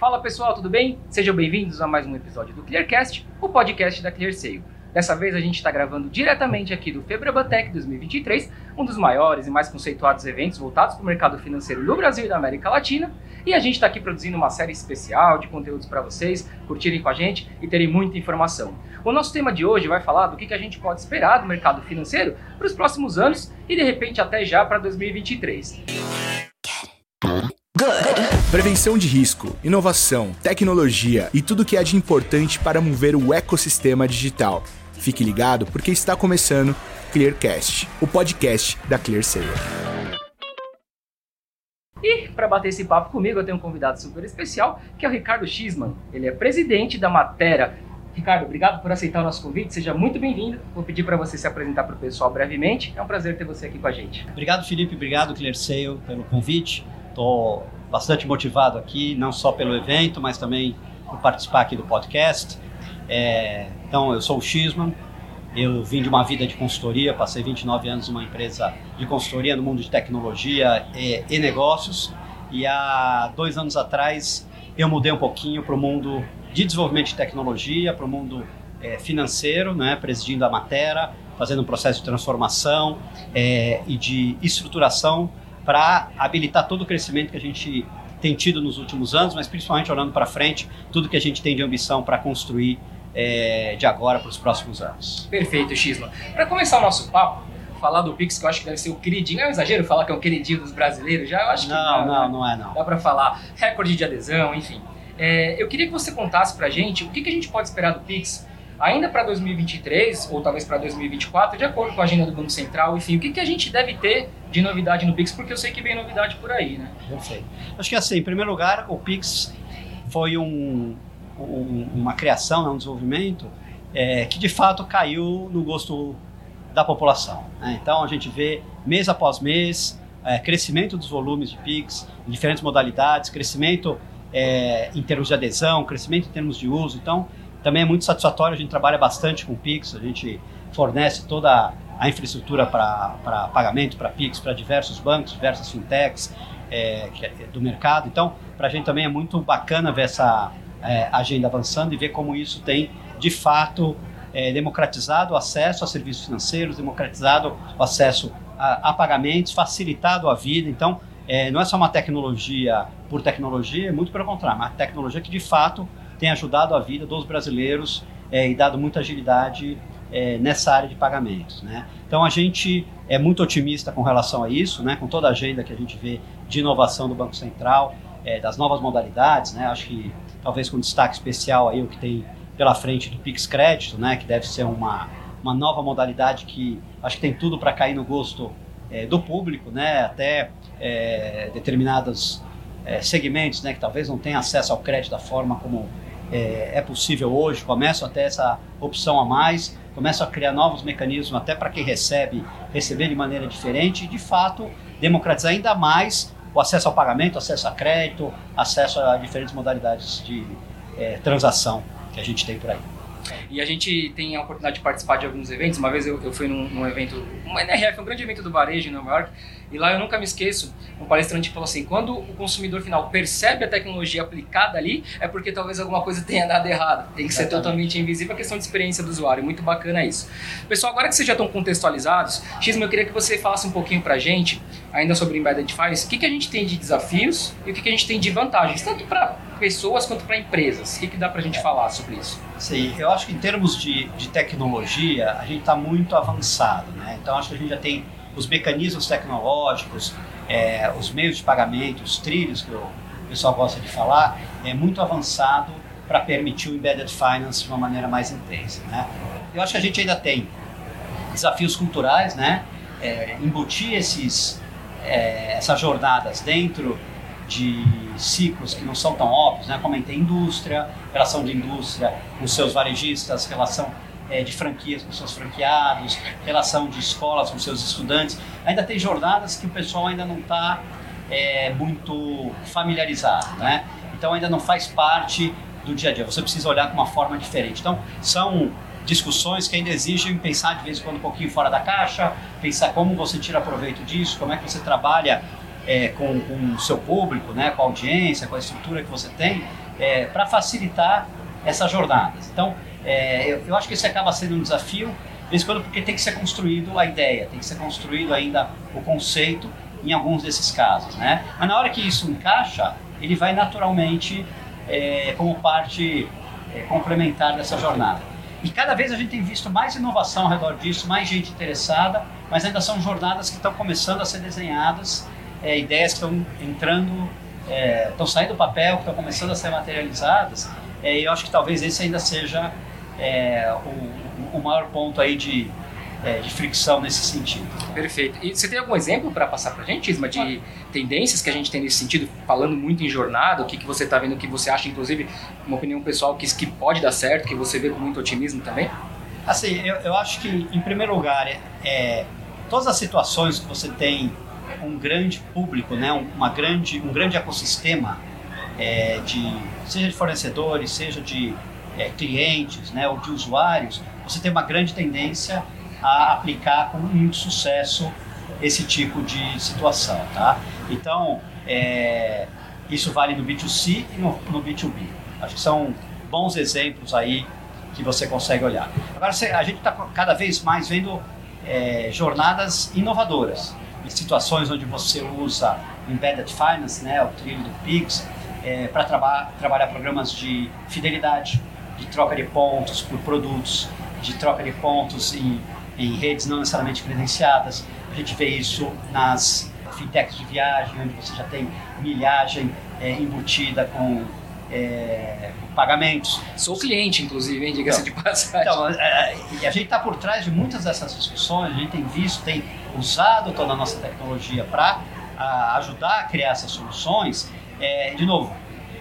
Fala pessoal, tudo bem? Sejam bem-vindos a mais um episódio do Clearcast, o podcast da ClearSale. Dessa vez a gente está gravando diretamente aqui do Febrabatec 2023, um dos maiores e mais conceituados eventos voltados para o mercado financeiro do Brasil e da América Latina. E a gente está aqui produzindo uma série especial de conteúdos para vocês curtirem com a gente e terem muita informação. O nosso tema de hoje vai falar do que, a gente pode esperar do mercado financeiro para os próximos anos e de repente até já para 2023. Prevenção de risco, inovação, tecnologia e tudo que há de importante para mover o ecossistema digital. Fique ligado porque está começando Clearcast, o podcast da ClearSale. E para bater esse papo comigo, eu tenho um convidado super especial, que é o Ricardo Schisman. Ele é presidente da Matera. Ricardo, obrigado por aceitar o nosso convite, seja muito bem-vindo. Vou pedir para você se apresentar para o pessoal brevemente. É um prazer ter você aqui com a gente. Obrigado, Felipe. Obrigado, ClearSale, pelo convite. Estou bastante motivado aqui, não só pelo evento, mas também por participar aqui do podcast. É, então, eu sou o Xisman, eu vim de uma vida de consultoria, passei 29 anos numa empresa de consultoria no mundo de tecnologia e, e negócios. E há dois anos atrás eu mudei um pouquinho para o mundo de desenvolvimento de tecnologia, para o mundo é, financeiro, né, presidindo a Matera, fazendo um processo de transformação é, e de estruturação para habilitar todo o crescimento que a gente tem tido nos últimos anos, mas principalmente olhando para frente, tudo que a gente tem de ambição para construir é, de agora para os próximos anos. Perfeito, Xisla. Para começar o nosso papo, falar do Pix, que eu acho que deve ser o queridinho. É um exagero falar que é o queridinho dos brasileiros já? Eu acho que não. Não, não, não é não. Dá para falar recorde de adesão, enfim. É, eu queria que você contasse para a gente o que, que a gente pode esperar do Pix ainda para 2023 ou talvez para 2024, de acordo com a agenda do Banco Central, enfim, o que, que a gente deve ter de novidade no Pix, porque eu sei que vem novidade por aí, né? Perfeito. Acho que assim, em primeiro lugar, o Pix foi um, um, uma criação, né, um desenvolvimento é, que de fato caiu no gosto da população. Né? Então a gente vê mês após mês é, crescimento dos volumes de Pix em diferentes modalidades, crescimento é, em termos de adesão, crescimento em termos de uso. Então também é muito satisfatório, a gente trabalha bastante com Pix, a gente fornece toda a infraestrutura para pagamento, para Pix, para diversos bancos, diversas fintechs é, é do mercado. Então, para a gente também é muito bacana ver essa é, agenda avançando e ver como isso tem, de fato, é, democratizado o acesso a serviços financeiros, democratizado o acesso a, a pagamentos, facilitado a vida. Então, é, não é só uma tecnologia por tecnologia, é muito pelo contrário, uma tecnologia que de fato tem ajudado a vida dos brasileiros é, e dado muita agilidade é, nessa área de pagamentos. Né? Então a gente é muito otimista com relação a isso, né? com toda a agenda que a gente vê de inovação do Banco Central, é, das novas modalidades, né? acho que talvez com destaque especial aí o que tem pela frente do Pix Crédito, né, que deve ser uma, uma nova modalidade que acho que tem tudo para cair no gosto é, do público, né, até determinados segmentos né, que talvez não tenham acesso ao crédito da forma como é, é possível hoje, começam a ter essa opção a mais, começam a criar novos mecanismos até para quem recebe, receber de maneira diferente e, de fato, democratizar ainda mais o acesso ao pagamento, acesso a crédito, acesso a diferentes modalidades de é, transação que a gente tem por aí. E a gente tem a oportunidade de participar de alguns eventos. Uma vez eu, eu fui num, num evento, uma NRF, um grande evento do varejo em Nova York, e lá eu nunca me esqueço, um palestrante falou assim, quando o consumidor final percebe a tecnologia aplicada ali, é porque talvez alguma coisa tenha dado errado. Tem que ser totalmente invisível a questão de experiência do usuário. Muito bacana isso. Pessoal, agora que vocês já estão contextualizados, Xismo, eu queria que você falasse um pouquinho pra gente, ainda sobre Embedded Finance, o que, que a gente tem de desafios e o que, que a gente tem de vantagens, tanto para pessoas quanto para empresas. O que, que dá para a gente é. falar sobre isso? Sim, eu acho que em termos de, de tecnologia, a gente está muito avançado. Né? Então, acho que a gente já tem os mecanismos tecnológicos, é, os meios de pagamento, os trilhos que o pessoal gosta de falar, é muito avançado para permitir o embedded finance de uma maneira mais intensa. Né? Eu acho que a gente ainda tem desafios culturais, né? É, embutir esses, é, essas jornadas dentro de ciclos que não são tão óbvios, né? Comentei indústria, relação de indústria com seus varejistas, relação é, de franquias com seus franqueados, relação de escolas com seus estudantes. Ainda tem jornadas que o pessoal ainda não está é, muito familiarizado, né? Então ainda não faz parte do dia a dia. Você precisa olhar com uma forma diferente. Então são discussões que ainda exigem pensar de vez em quando um pouquinho fora da caixa, pensar como você tira proveito disso, como é que você trabalha é, com, com o seu público, né, com a audiência, com a estrutura que você tem, é, para facilitar essas jornadas. Então, é, eu, eu, acho que isso acaba sendo um desafio, de quando, porque tem que ser construído a ideia, tem que ser construído ainda o conceito em alguns desses casos. Né? Mas na hora que isso encaixa, ele vai naturalmente é, como parte é, complementar dessa jornada. E cada vez a gente tem visto mais inovação ao redor disso, mais gente interessada, mas ainda são jornadas que estão começando a ser desenhadas, é, ideias que estão entrando, é, estão saindo do papel, que estão começando a ser materializadas. É, e eu acho que talvez esse ainda seja é, o, o maior ponto aí de, é, de fricção nesse sentido. Perfeito. E você tem algum exemplo para passar para a gente, Isma, de tendências que a gente tem nesse sentido, falando muito em jornada, o que, que você está vendo, que você acha, inclusive, uma opinião pessoal, que, que pode dar certo, que você vê com muito otimismo também? Assim, eu, eu acho que, em primeiro lugar, é, é todas as situações que você tem um grande público, né, uma grande, um grande ecossistema, é, de, seja de fornecedores, seja de é, clientes né, ou de usuários, você tem uma grande tendência a aplicar com muito sucesso esse tipo de situação, tá? Então, é, isso vale no B2C e no, no, B2B. Acho que são bons exemplos aí que você consegue olhar. Agora, a gente está cada vez mais vendo é, jornadas inovadoras, em situações onde você usa Embedded Finance, né, o trilho do PIX, é, para traba trabalhar programas de fidelidade, de troca de pontos por produtos, de troca de pontos em em redes não necessariamente credenciadas. A gente vê isso nas fintechs de viagem, onde você já tem milhagem é, embutida com é, pagamentos. Sou cliente, inclusive, hein? diga-se então, de passagem. Então, a, é, é, a gente está por trás de muitas dessas discussões, a gente tem visto, tem usado toda a nossa tecnologia para ajudar a criar essas soluções. É, de novo,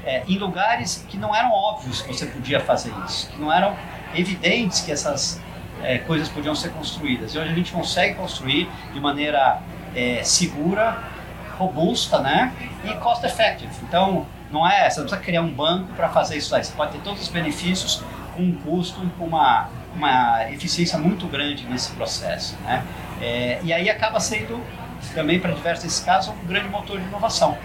é, em lugares que não eram óbvios que você podia fazer isso, que não eram evidentes que essas é, coisas podiam ser construídas. E hoje a gente consegue construir de maneira é, segura, robusta, né? E cost effective. Então, não é, você não precisa criar um banco para fazer isso aí. Você pode ter todos os benefícios com um custo com uma, uma eficiência muito grande nesse processo, né? É, e aí acaba sendo também para diversos casos um grande motor de inovação.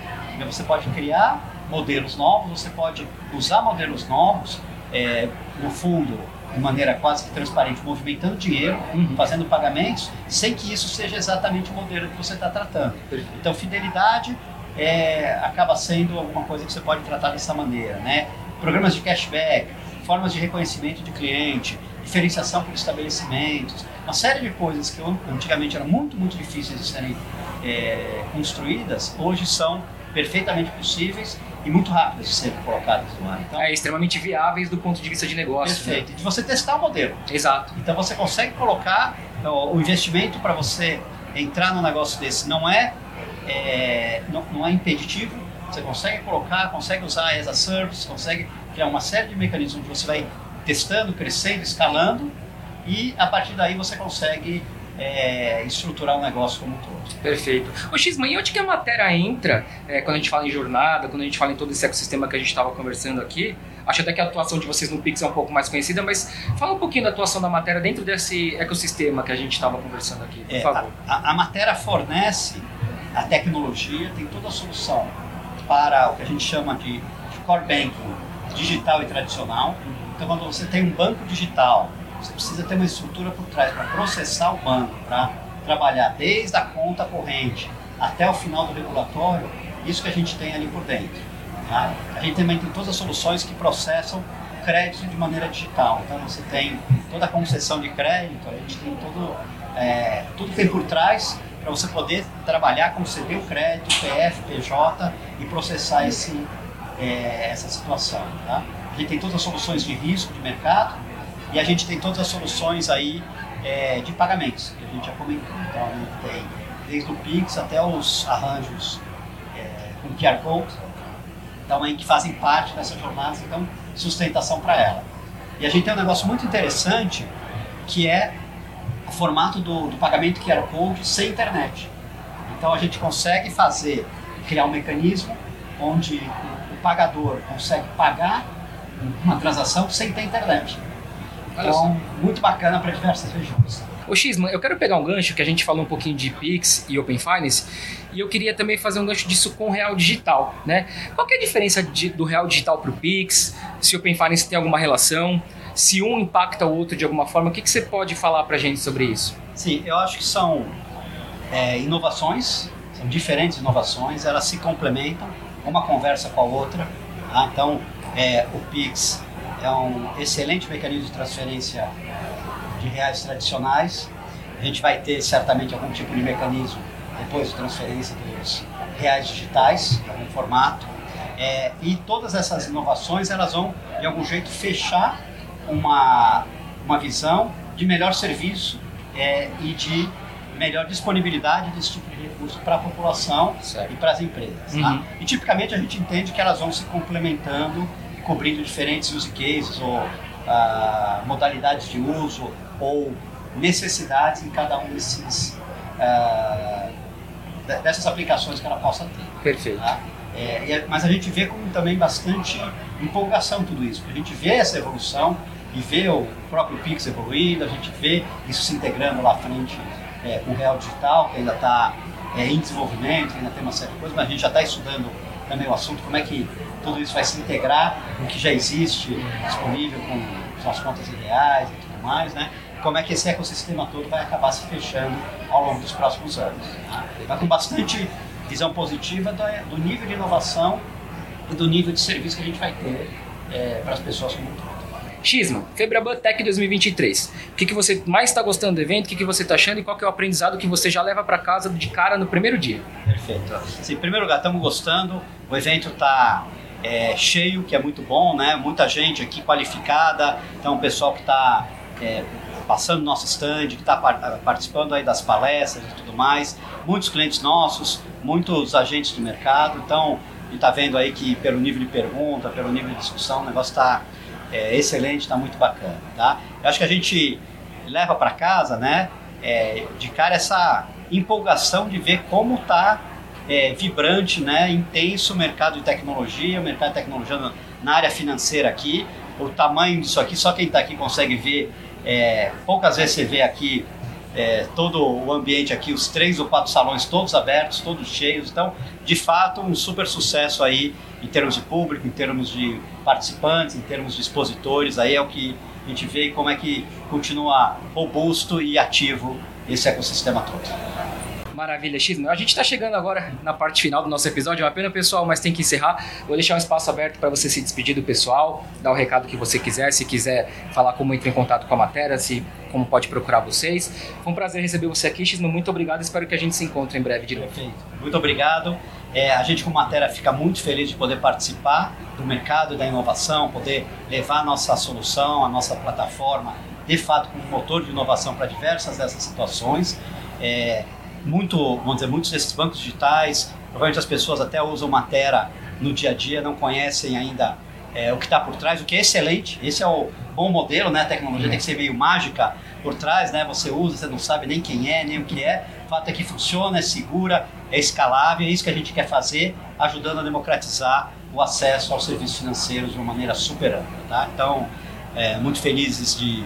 Você pode criar modelos novos, você pode usar modelos novos, é, no fundo de maneira quase que transparente, movimentando dinheiro, uhum. fazendo pagamentos, sem que isso seja exatamente o modelo que você está tratando. Então, fidelidade é, acaba sendo alguma coisa que você pode tratar dessa maneira, né? Programas de cashback, formas de reconhecimento de cliente, diferenciação por estabelecimentos, uma série de coisas que antigamente eram muito, muito difíceis de serem é, construídas, hoje são perfeitamente possíveis e muito rápidas de serem colocadas no ar. Então, é extremamente viáveis do ponto de vista de negócio. Né? Perfeito. Né? De você testar o modelo. Exato. Então você consegue colocar o investimento para você entrar num negócio desse não é, é não, não, é impeditivo. Você consegue colocar, consegue usar as a service, consegue criar uma série de mecanismos que você vai testando, crescendo, escalando e a partir daí você consegue é, estruturar o negócio como um todo. Perfeito. O Xman, e onde que a matéria entra é, quando a gente fala em jornada, quando a gente fala em todo esse ecossistema que a gente estava conversando aqui? Acho até que a atuação de vocês no Pix é um pouco mais conhecida, mas fala um pouquinho da atuação da matéria dentro desse ecossistema que a gente estava conversando aqui, por é, favor. A, a, matéria fornece a tecnologia, tem toda a solução para o que a gente chama de, de core banking digital e tradicional. Então, quando você tem um banco digital você precisa ter uma estrutura por trás para processar o banco, para trabalhar desde a conta corrente até o final do regulatório, isso que a gente tem ali por dentro. Tá? A gente também tem todas as soluções que processam crédito de maneira digital. Então você tem toda a concessão de crédito, a gente tem todo, é, tudo que tem por trás para você poder trabalhar, conceder o crédito, PF, PJ e processar esse, é, essa situação. Tá? A gente tem todas as soluções de risco de mercado, e a gente tem todas as soluções aí é, de pagamentos, que a gente já comentou. Então, a gente tem desde o Pix até os arranjos é, com QR Code, então, aí, que fazem parte dessa jornada, então, sustentação para ela. E a gente tem um negócio muito interessante, que é o formato do, do pagamento QR Code sem internet. Então, a gente consegue fazer, criar um mecanismo onde o, o pagador consegue pagar uma transação sem ter internet. Então, muito bacana para diversas regiões. Ô Xman, eu quero pegar um gancho que a gente falou um pouquinho de Pix e Open Finance e eu queria também fazer um gancho disso com o Real Digital, né? Qual é a diferença de, do Real Digital para o Pix? Se o Open Finance tem alguma relação? Se um impacta o outro de alguma forma? O que, que você pode falar para a gente sobre isso? Sim, eu acho que são é, inovações, são diferentes inovações, elas se complementam, uma conversa com a outra. Tá? Então, é, o Pix é um excelente mecanismo de transferência de reais tradicionais. A gente vai ter certamente algum tipo de mecanismo depois de transferência dos reais digitais, em algum formato. É, e todas essas inovações elas vão de algum jeito fechar uma, uma visão de melhor serviço é, e de melhor disponibilidade desse tipo de recurso para a população certo. e para as empresas. Tá? Uhum. Tá? E tipicamente a gente entende que elas vão se complementando cobrindo diferentes use cases ou ah, modalidades de uso ou necessidades em cada um desses ah, dessas aplicações que ela possa ter. Perfeito. Tá? É, mas a gente vê com também bastante empolgação tudo isso. A gente vê essa evolução e vê o próprio Pix evoluindo, a gente vê isso se integrando lá à frente é, com o Real Digital, que ainda está é, em desenvolvimento, ainda tem uma série de coisas, mas a gente já está estudando também o assunto, como é que tudo isso vai se integrar com o que já existe disponível com as contas ideais e tudo mais, né? Como é que esse ecossistema todo vai acabar se fechando ao longo dos próximos anos. Tá? Mas com bastante visão positiva do, nível de inovação e do nível de serviço que a gente vai ter é, para as pessoas como um todo. Xisma, Febraban Tech 2023. O que, que você mais está gostando do evento? O que, que você está achando? E qual que é o aprendizado que você já leva para casa de cara no primeiro dia? Perfeito. Sim, em primeiro lugar, estamos gostando. O evento está é, cheio, que é muito bom, né? Muita gente aqui qualificada. Então, o pessoal que está é, passando no nosso stand, que está participando aí das palestras e tudo mais. Muitos clientes nossos, muitos agentes do mercado. Então, a gente está vendo aí que pelo nível de pergunta, pelo nível de discussão, o negócio está é, excelente, está muito bacana, tá? Eu acho que a gente leva para casa, né, é, de cara essa empolgação de ver como está é, vibrante, né, intenso mercado de tecnologia, mercado de tecnologia na, na área financeira aqui, o tamanho disso aqui, só quem está aqui consegue ver. É, poucas vezes você vê aqui é, todo o ambiente aqui, os três ou quatro salões todos abertos, todos cheios. Então, de fato, um super sucesso aí em termos de público, em termos de participantes, em termos de expositores. Aí é o que a gente vê como é que continua robusto e ativo esse ecossistema todo. Maravilha, X. A gente está chegando agora na parte final do nosso episódio. É uma pena, pessoal, mas tem que encerrar. Vou deixar um espaço aberto para você se despedir do pessoal, dar o recado que você quiser. Se quiser falar como entra em contato com a matéria, se como pode procurar vocês. Foi um prazer receber você aqui, X. Muito obrigado. Espero que a gente se encontre em breve de novo. Perfeito. Muito obrigado. É, a gente, como matéria, fica muito feliz de poder participar do mercado da inovação, poder levar a nossa solução, a nossa plataforma, de fato, como motor de inovação para diversas dessas situações. É, muito, vamos dizer, muitos desses bancos digitais, provavelmente as pessoas até usam Matera no dia a dia, não conhecem ainda é, o que está por trás, o que é excelente. Esse é o bom modelo, né? A tecnologia tem que ser meio mágica por trás, né? Você usa, você não sabe nem quem é, nem o que é. O fato é que funciona, é segura, é escalável, é isso que a gente quer fazer, ajudando a democratizar o acesso aos serviços financeiros de uma maneira super ampla, tá? Então, é, muito felizes de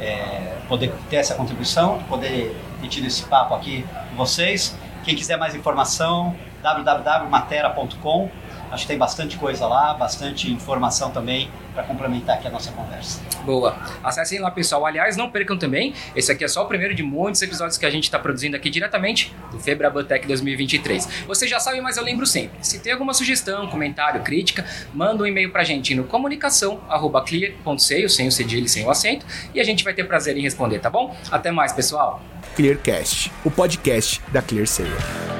é, poder ter essa contribuição, de poder ter tido esse papo aqui com vocês. Quem quiser mais informação, www.matera.com. Acho que tem bastante coisa lá, bastante informação também para complementar aqui a nossa conversa. Boa. Acessem lá, pessoal. Aliás, não percam também, esse aqui é só o primeiro de muitos episódios que a gente está produzindo aqui diretamente do Febrabantec 2023. Vocês já sabem, mas eu lembro sempre. Se tem alguma sugestão, comentário, crítica, manda um e-mail para a gente no comunicação@clear.seio, sem o cedilho, sem o acento, e a gente vai ter prazer em responder, tá bom? Até mais, pessoal. Clearcast, o podcast da ClearSale.